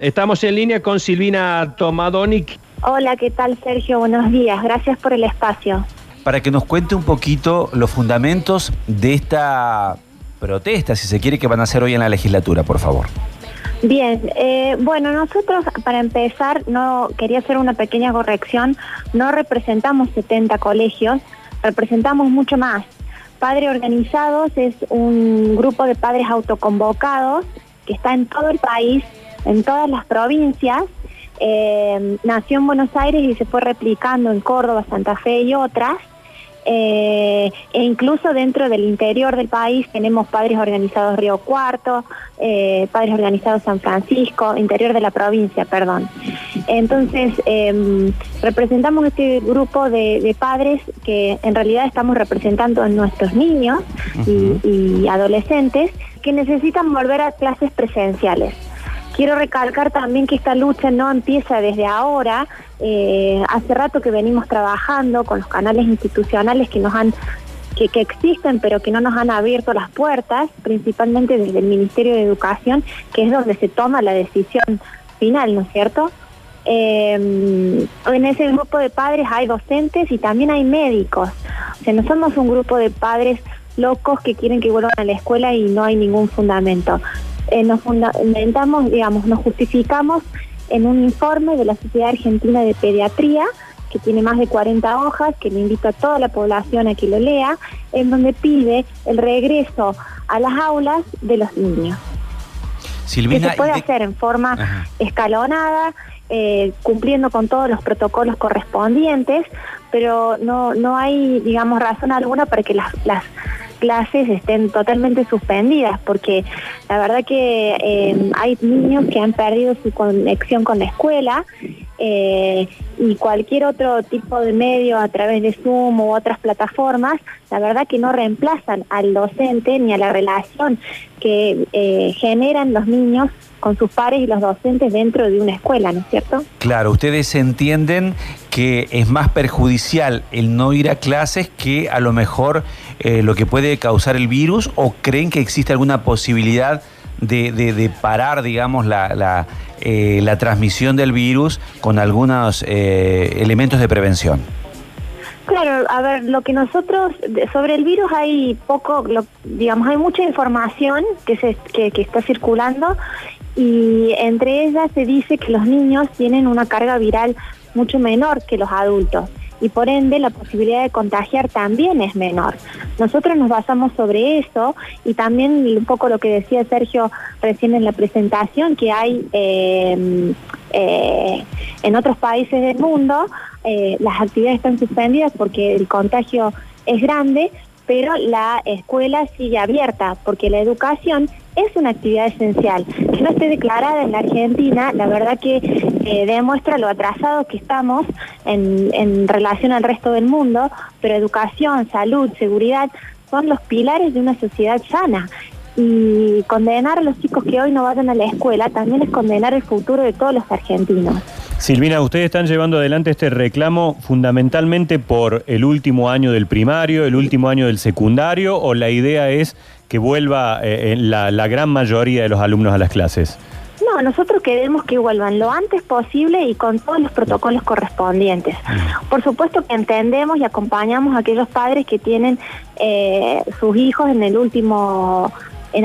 Estamos en línea con Silvina Tomadonic. Hola, ¿qué tal Sergio? Buenos días, gracias por el espacio. Para que nos cuente un poquito los fundamentos de esta protesta, si se quiere, que van a hacer hoy en la legislatura, por favor. Bien, eh, bueno, nosotros para empezar, no quería hacer una pequeña corrección, no representamos 70 colegios, representamos mucho más. Padres Organizados es un grupo de padres autoconvocados que está en todo el país en todas las provincias. Eh, nació en Buenos Aires y se fue replicando en Córdoba, Santa Fe y otras. Eh, e incluso dentro del interior del país tenemos padres organizados Río Cuarto, eh, padres organizados San Francisco, interior de la provincia, perdón. Entonces, em, representamos este grupo de, padres que en realidad estamos representando a nuestros niños y adolescentes que necesitan volver a clases presenciales. Quiero recalcar también que esta lucha no empieza desde ahora. Eh, hace rato que venimos trabajando con los canales institucionales que nos han que, existen pero que no nos han abierto las puertas, principalmente desde el Ministerio de Educación, que es donde se toma la decisión final, ¿no es cierto? Eh, en ese grupo de padres hay docentes y también hay médicos. O sea, no somos un grupo de padres locos que quieren que vuelvan a la escuela y no hay ningún fundamento. Eh, nos fundamentamos, digamos, nos justificamos en un informe de la Sociedad Argentina de Pediatría, que tiene más de 40 hojas, que le invito a toda la población a que lo lea, en donde pide el regreso a las aulas de los niños. Silvina, que se puede hacer en forma escalonada, eh, cumpliendo con todos los protocolos correspondientes, pero no, no hay, digamos, razón alguna para que las, las clases estén totalmente suspendidas, porque la verdad que eh, hay niños que han perdido su conexión con la escuela eh, y cualquier otro tipo de medio a través de Zoom u otras plataformas, la verdad que no reemplazan al docente ni a la relación que eh, generan los niños con sus pares y los docentes dentro de una escuela, ¿no es cierto? Claro, ustedes entienden que es más perjudicial el no ir a clases que a lo mejor eh, lo que puede causar el virus o creen que existe alguna posibilidad de, parar, digamos, la, eh, la, transmisión del virus con algunos eh, elementos de prevención? Claro, a ver, lo que nosotros, sobre el virus hay poco, digamos, hay mucha información que, se, que, que está circulando y entre ellas se dice que los niños tienen una carga viral mucho menor que los adultos y por ende la posibilidad de contagiar también es menor. Nosotros nos basamos sobre eso y también un poco lo que decía Sergio recién en la presentación, que hay em, eh, en otros países del mundo eh, las actividades están suspendidas porque el contagio es grande, pero la escuela sigue abierta porque la educación es una actividad esencial. Que no esté declarada en la Argentina, la verdad que eh, demuestra lo atrasados que estamos en, relación al resto del mundo, pero educación, salud, seguridad son los pilares de una sociedad sana. Y condenar a los chicos que hoy no vayan a la escuela también es condenar el futuro de todos los argentinos. Silvina, ustedes están llevando adelante este reclamo fundamentalmente por el último año del primario, el último año del secundario, o la idea es que vuelva eh, la, gran mayoría de los alumnos a las clases? No, nosotros queremos que vuelvan lo antes posible y con todos los protocolos correspondientes. Por supuesto que entendemos y acompañamos a aquellos padres que tienen eh, sus hijos en el último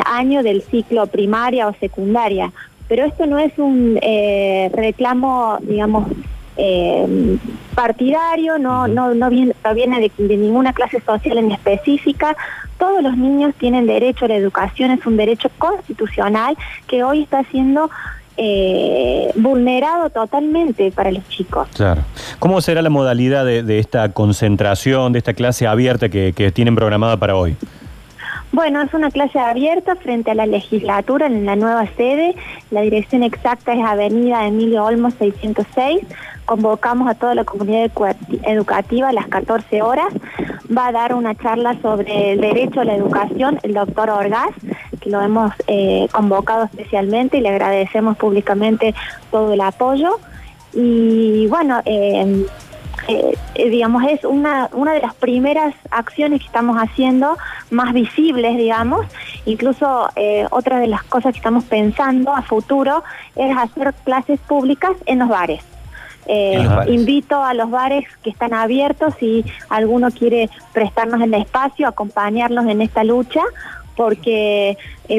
año del ciclo primaria o secundaria, pero esto no es un eh, reclamo, digamos, eh, partidario, no, no, no viene, de, ninguna clase social en específica. Todos los niños tienen derecho a la educación, es un derecho constitucional que hoy está siendo eh, vulnerado totalmente para los chicos. Claro. ¿Cómo será la modalidad de, esta concentración, de esta clase abierta que, que tienen programada para hoy? Bueno, es una clase abierta frente a la legislatura en la nueva sede. La dirección exacta es Avenida Emilio Olmos 606. Convocamos a toda la comunidad educativa a las 14 horas. Va a dar una charla sobre el derecho a la educación el doctor Orgaz, que lo hemos eh, convocado especialmente y le agradecemos públicamente todo el apoyo. Y bueno, eh, eh, eh, digamos, es una, una de las primeras acciones que estamos haciendo más visibles, digamos. Incluso eh, otra de las cosas que estamos pensando a futuro es hacer clases públicas en los bares. invito a los bares que están abiertos si alguno quiere prestarnos el espacio, acompañarnos en esta lucha, porque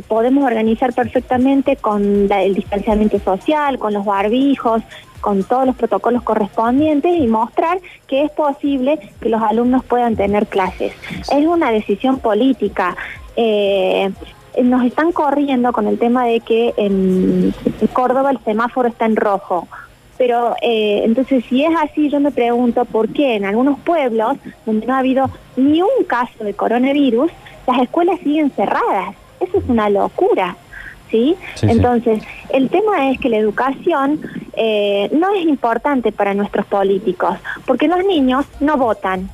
podemos organizar perfectamente con el distanciamiento social, con los barbijos, con todos los protocolos correspondientes y mostrar que es posible que los alumnos puedan tener clases. Es una decisión política. Eh, nos están corriendo con el tema de que en Córdoba el semáforo está en rojo. Pero eh, entonces, si es así, yo me pregunto por qué en algunos pueblos donde no ha habido ni un caso de coronavirus, las escuelas siguen cerradas. Eso es una locura. ¿sí? Entonces, el tema es que la educación eh, no es importante para nuestros políticos, porque los niños no votan.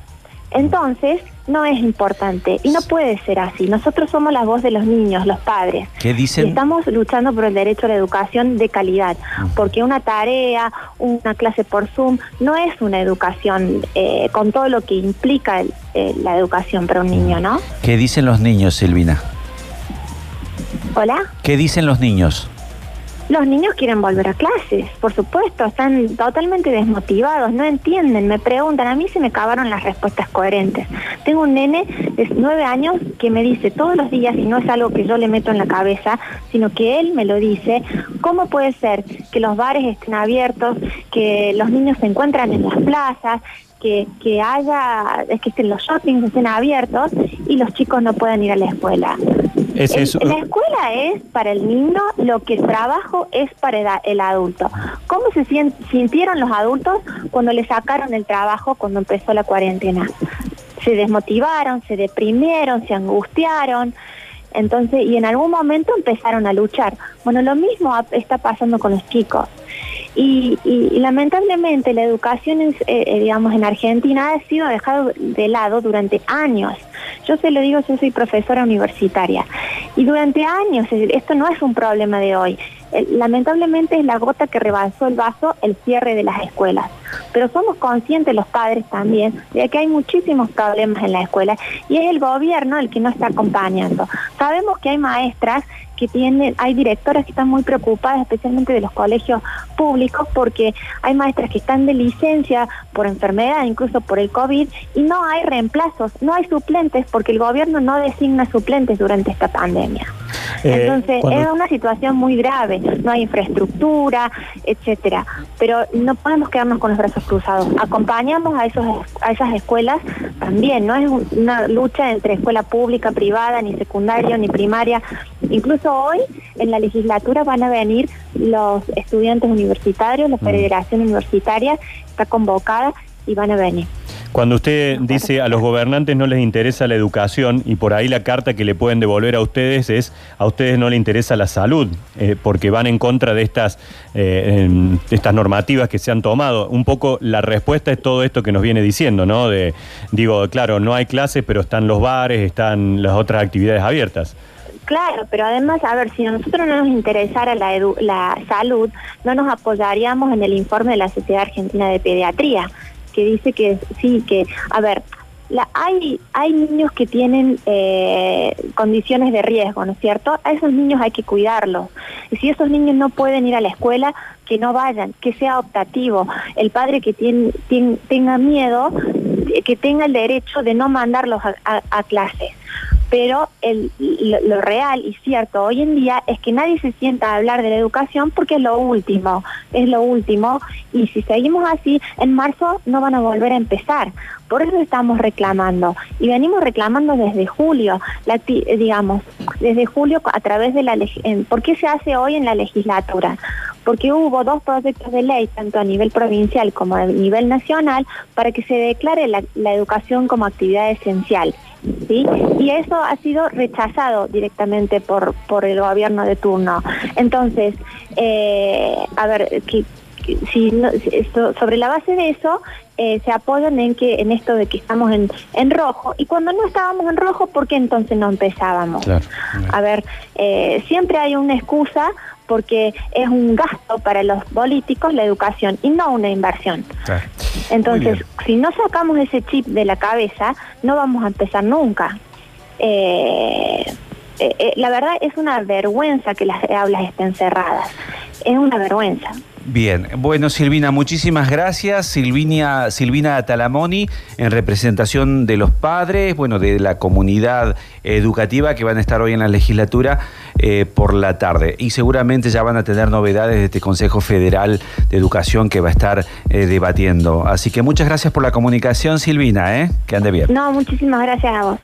Entonces, no es importante y no puede ser así. Nosotros somos la voz de los niños, los padres. ¿Qué dicen? estamos luchando por el derecho a la educación de calidad, porque una tarea, una clase por Zoom, no es una educación eh, con todo lo que implica eh, la educación para un niño, ¿no? ¿Qué dicen los niños, Silvina? Hola. ¿Qué dicen los niños? Los niños quieren volver a clases, por supuesto, están totalmente desmotivados, no entienden, me preguntan, a mí se me acabaron las respuestas coherentes. Tengo un nene de nueve años que me dice todos los días, y no es algo que yo le meto en la cabeza, sino que él me lo dice, ¿cómo puede ser que los bares estén abiertos, que los niños se encuentran en las plazas, que, que haya, es que estén los shoppings estén abiertos y los chicos no puedan ir a la escuela. Es eso. La escuela es para el niño lo que el trabajo es para el adulto. ¿Cómo se sintieron los adultos cuando le sacaron el trabajo cuando empezó la cuarentena? Se desmotivaron, se deprimieron, se angustiaron. Entonces, y en algún momento empezaron a luchar. Bueno, lo mismo está pasando con los chicos. Y, lamentablemente la educación, eh, eh, digamos, en Argentina ha sido dejado de lado durante años. Yo se lo digo, yo soy profesora universitaria. Y durante años, esto no es un problema de hoy. Lamentablemente es la gota que rebasó el vaso el cierre de las escuelas. Pero somos conscientes los padres también de que hay muchísimos problemas en la escuela y es el gobierno el que no está acompañando. Sabemos que hay maestras que tienen, hay directoras que están muy preocupadas, especialmente de los colegios públicos, porque hay maestras que están de licencia por enfermedad, incluso por el COVID, y no hay reemplazos, no hay suplentes, porque el gobierno no designa suplentes durante esta pandemia. Eh, Entonces, es una situación muy grave, no hay infraestructura, etcétera. Pero no podemos quedarnos con los brazos cruzados. Acompañamos a esos a esas escuelas también, no es una lucha entre escuela pública, privada, ni secundaria, ni primaria. Incluso hoy en la legislatura van a venir los estudiantes universitarios, la mm. Federación Universitaria está convocada y van a venir. Cuando usted dice a los gobernantes no les interesa la educación y por ahí la carta que le pueden devolver a ustedes es a ustedes no les interesa la salud eh, porque van en contra de estas, eh, estas normativas que se han tomado. Un poco la respuesta es todo esto que nos viene diciendo, ¿no? De, digo, claro, no hay clases, pero están los bares, están las otras actividades abiertas. Claro, pero además, a ver, si a nosotros no nos interesara la, la salud, no nos apoyaríamos en el informe de la Sociedad Argentina de Pediatría que dice que sí, que, a ver, hay, hay niños que tienen eh, condiciones de riesgo, ¿no es cierto? A esos niños hay que cuidarlos. Y si esos niños no pueden ir a la escuela, que no vayan, que sea optativo. El padre que tiene, tenga miedo, que tenga el derecho de no mandarlos a, a clases pero el, lo, real y cierto hoy en día es que nadie se sienta a hablar de la educación porque es lo último, es lo último y si seguimos así, en marzo no van a volver a empezar. Por eso estamos reclamando y venimos reclamando desde julio, la, digamos, desde julio a través de la... ¿Por qué se hace hoy en la legislatura? porque hubo dos proyectos de ley, tanto a nivel provincial como a nivel nacional, para que se declare la, la educación como actividad esencial. ¿Sí? Y eso ha sido rechazado directamente por, por el gobierno de turno. Entonces, eh, a ver, que, si esto, sobre la base de eso eh, se apoyan en que en esto de que estamos en, en rojo y cuando no estábamos en rojo ¿por qué entonces no empezábamos? A ver, eh, siempre hay una excusa porque es un gasto para los políticos la educación y no una inversión. Entonces, si no sacamos ese chip de la cabeza, no vamos a empezar nunca. Eh, eh, eh, la verdad es una vergüenza que las aulas estén cerradas. Es una vergüenza. Bien, bueno Silvina, muchísimas gracias. Silvina, Silvina Talamoni, en representación de los padres, bueno, de la comunidad educativa que van a estar hoy en la legislatura eh, por la tarde. Y seguramente ya van a tener novedades de este Consejo Federal de Educación que va a estar debatiendo. Así que muchas gracias por la comunicación, Silvina, ¿eh? Que ande bien. No, muchísimas gracias a vos.